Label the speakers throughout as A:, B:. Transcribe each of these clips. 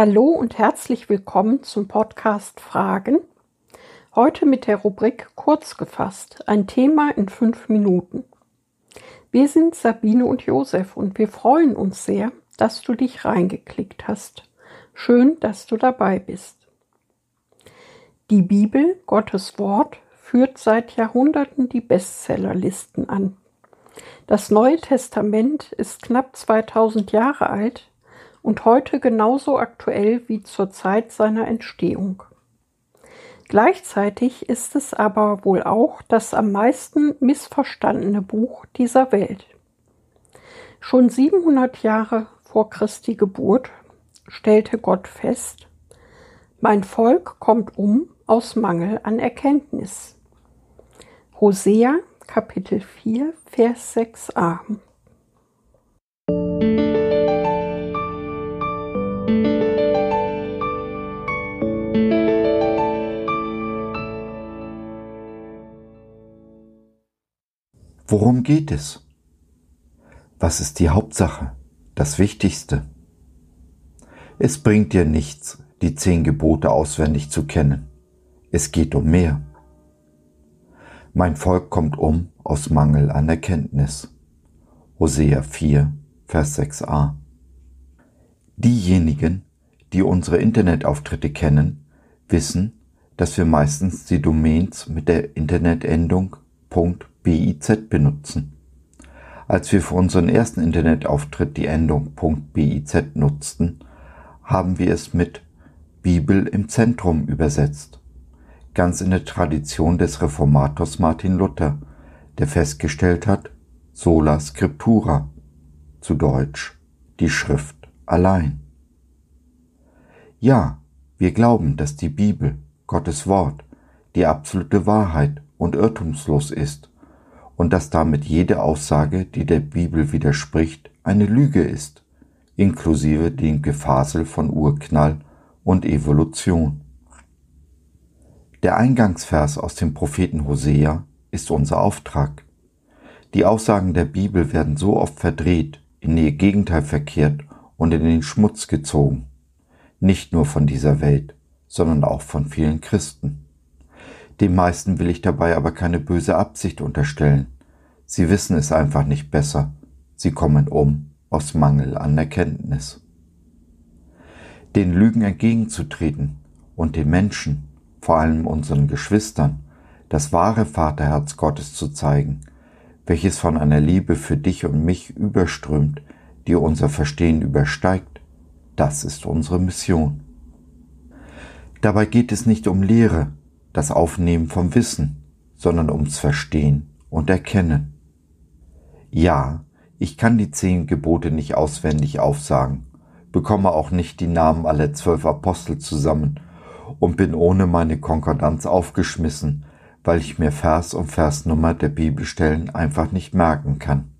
A: Hallo und herzlich willkommen zum Podcast Fragen. Heute mit der Rubrik Kurz gefasst, ein Thema in fünf Minuten. Wir sind Sabine und Josef und wir freuen uns sehr, dass du dich reingeklickt hast. Schön, dass du dabei bist. Die Bibel, Gottes Wort, führt seit Jahrhunderten die Bestsellerlisten an. Das Neue Testament ist knapp 2000 Jahre alt und heute genauso aktuell wie zur Zeit seiner Entstehung. Gleichzeitig ist es aber wohl auch das am meisten missverstandene Buch dieser Welt. Schon 700 Jahre vor Christi Geburt stellte Gott fest, mein Volk kommt um aus Mangel an Erkenntnis. Hosea Kapitel 4 Vers 6a
B: Worum geht es? Was ist die Hauptsache, das Wichtigste? Es bringt dir nichts, die zehn Gebote auswendig zu kennen. Es geht um mehr. Mein Volk kommt um aus Mangel an Erkenntnis. Hosea 4, Vers 6a. Diejenigen, die unsere Internetauftritte kennen, wissen, dass wir meistens die Domains mit der Internetendung .biz benutzen. Als wir für unseren ersten Internetauftritt die Endung .biz nutzten, haben wir es mit Bibel im Zentrum übersetzt, ganz in der Tradition des Reformators Martin Luther, der festgestellt hat, sola scriptura, zu Deutsch die Schrift allein. Ja, wir glauben, dass die Bibel, Gottes Wort, die absolute Wahrheit und irrtumslos ist und dass damit jede Aussage, die der Bibel widerspricht, eine Lüge ist, inklusive dem Gefasel von Urknall und Evolution. Der Eingangsvers aus dem Propheten Hosea ist unser Auftrag. Die Aussagen der Bibel werden so oft verdreht, in ihr Gegenteil verkehrt und in den Schmutz gezogen, nicht nur von dieser Welt, sondern auch von vielen Christen. Den meisten will ich dabei aber keine böse Absicht unterstellen. Sie wissen es einfach nicht besser. Sie kommen um aus Mangel an Erkenntnis. Den Lügen entgegenzutreten und den Menschen, vor allem unseren Geschwistern, das wahre Vaterherz Gottes zu zeigen, welches von einer Liebe für dich und mich überströmt, die unser Verstehen übersteigt, das ist unsere Mission. Dabei geht es nicht um Lehre, das Aufnehmen vom Wissen, sondern ums Verstehen und Erkennen. Ja, ich kann die zehn Gebote nicht auswendig aufsagen, bekomme auch nicht die Namen aller zwölf Apostel zusammen und bin ohne meine Konkordanz aufgeschmissen, weil ich mir Vers und Versnummer der Bibelstellen einfach nicht merken kann.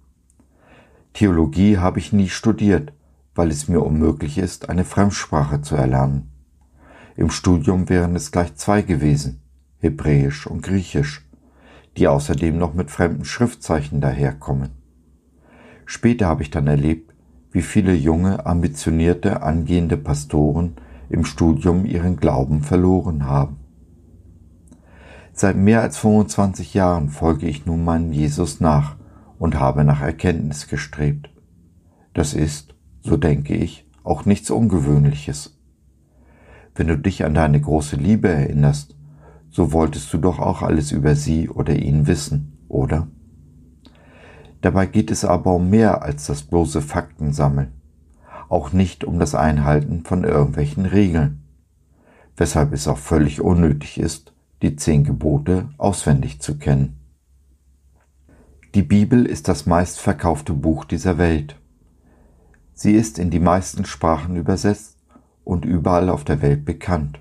B: Theologie habe ich nie studiert, weil es mir unmöglich ist, eine Fremdsprache zu erlernen. Im Studium wären es gleich zwei gewesen, Hebräisch und Griechisch, die außerdem noch mit fremden Schriftzeichen daherkommen. Später habe ich dann erlebt, wie viele junge, ambitionierte, angehende Pastoren im Studium ihren Glauben verloren haben. Seit mehr als 25 Jahren folge ich nun meinem Jesus nach und habe nach Erkenntnis gestrebt. Das ist, so denke ich, auch nichts Ungewöhnliches. Wenn du dich an deine große Liebe erinnerst, so wolltest du doch auch alles über sie oder ihn wissen, oder? Dabei geht es aber um mehr als das bloße Faktensammeln, auch nicht um das Einhalten von irgendwelchen Regeln, weshalb es auch völlig unnötig ist, die zehn Gebote auswendig zu kennen. Die Bibel ist das meistverkaufte Buch dieser Welt. Sie ist in die meisten Sprachen übersetzt und überall auf der Welt bekannt.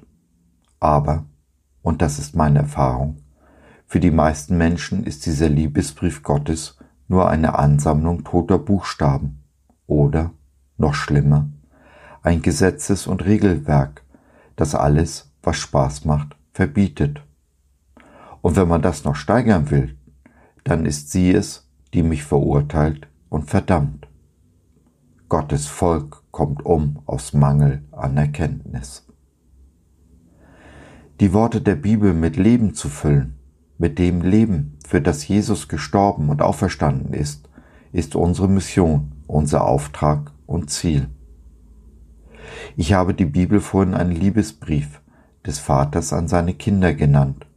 B: Aber und das ist meine Erfahrung, für die meisten Menschen ist dieser Liebesbrief Gottes nur eine Ansammlung toter Buchstaben oder, noch schlimmer, ein Gesetzes- und Regelwerk, das alles, was Spaß macht, verbietet. Und wenn man das noch steigern will, dann ist sie es, die mich verurteilt und verdammt. Gottes Volk kommt um aus Mangel an Erkenntnis. Die Worte der Bibel mit Leben zu füllen, mit dem Leben, für das Jesus gestorben und auferstanden ist, ist unsere Mission, unser Auftrag und Ziel. Ich habe die Bibel vorhin einen Liebesbrief des Vaters an seine Kinder genannt,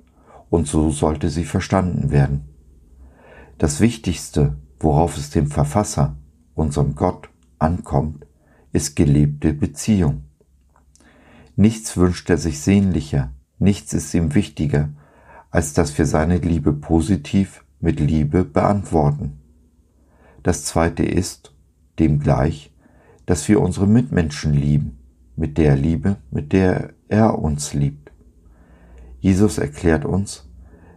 B: und so sollte sie verstanden werden. Das Wichtigste, worauf es dem Verfasser, unserem Gott, ankommt, ist gelebte Beziehung. Nichts wünscht er sich sehnlicher, nichts ist ihm wichtiger, als dass wir seine Liebe positiv mit Liebe beantworten. Das zweite ist, demgleich, dass wir unsere Mitmenschen lieben, mit der Liebe, mit der er uns liebt. Jesus erklärt uns,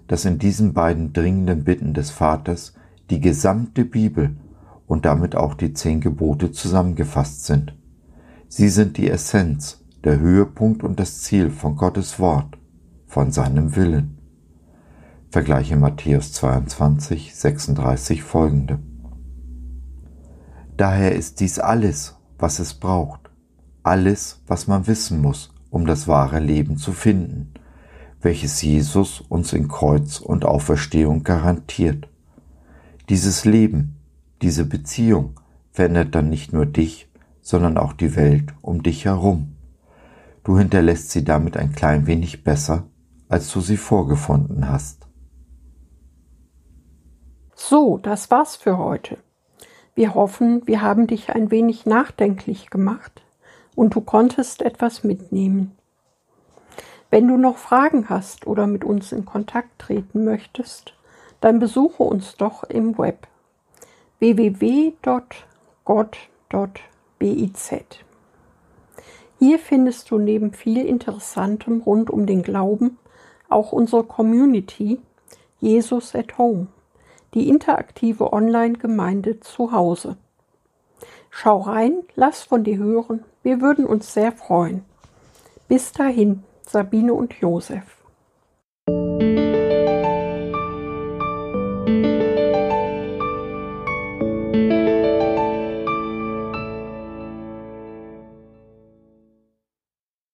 B: dass in diesen beiden dringenden Bitten des Vaters die gesamte Bibel und damit auch die zehn Gebote zusammengefasst sind. Sie sind die Essenz, der Höhepunkt und das Ziel von Gottes Wort, von seinem Willen. Vergleiche Matthäus 22, 36 folgende. Daher ist dies alles, was es braucht, alles, was man wissen muss, um das wahre Leben zu finden, welches Jesus uns in Kreuz und Auferstehung garantiert. Dieses Leben, diese Beziehung verändert dann nicht nur dich, sondern auch die Welt um dich herum. Du hinterlässt sie damit ein klein wenig besser, als du sie vorgefunden hast.
A: So, das war's für heute. Wir hoffen, wir haben dich ein wenig nachdenklich gemacht und du konntest etwas mitnehmen. Wenn du noch Fragen hast oder mit uns in Kontakt treten möchtest, dann besuche uns doch im Web www.gott.biz. Hier findest du neben viel Interessantem rund um den Glauben auch unsere Community Jesus at Home die interaktive Online-Gemeinde zu Hause. Schau rein, lass von dir hören, wir würden uns sehr freuen. Bis dahin, Sabine und Josef.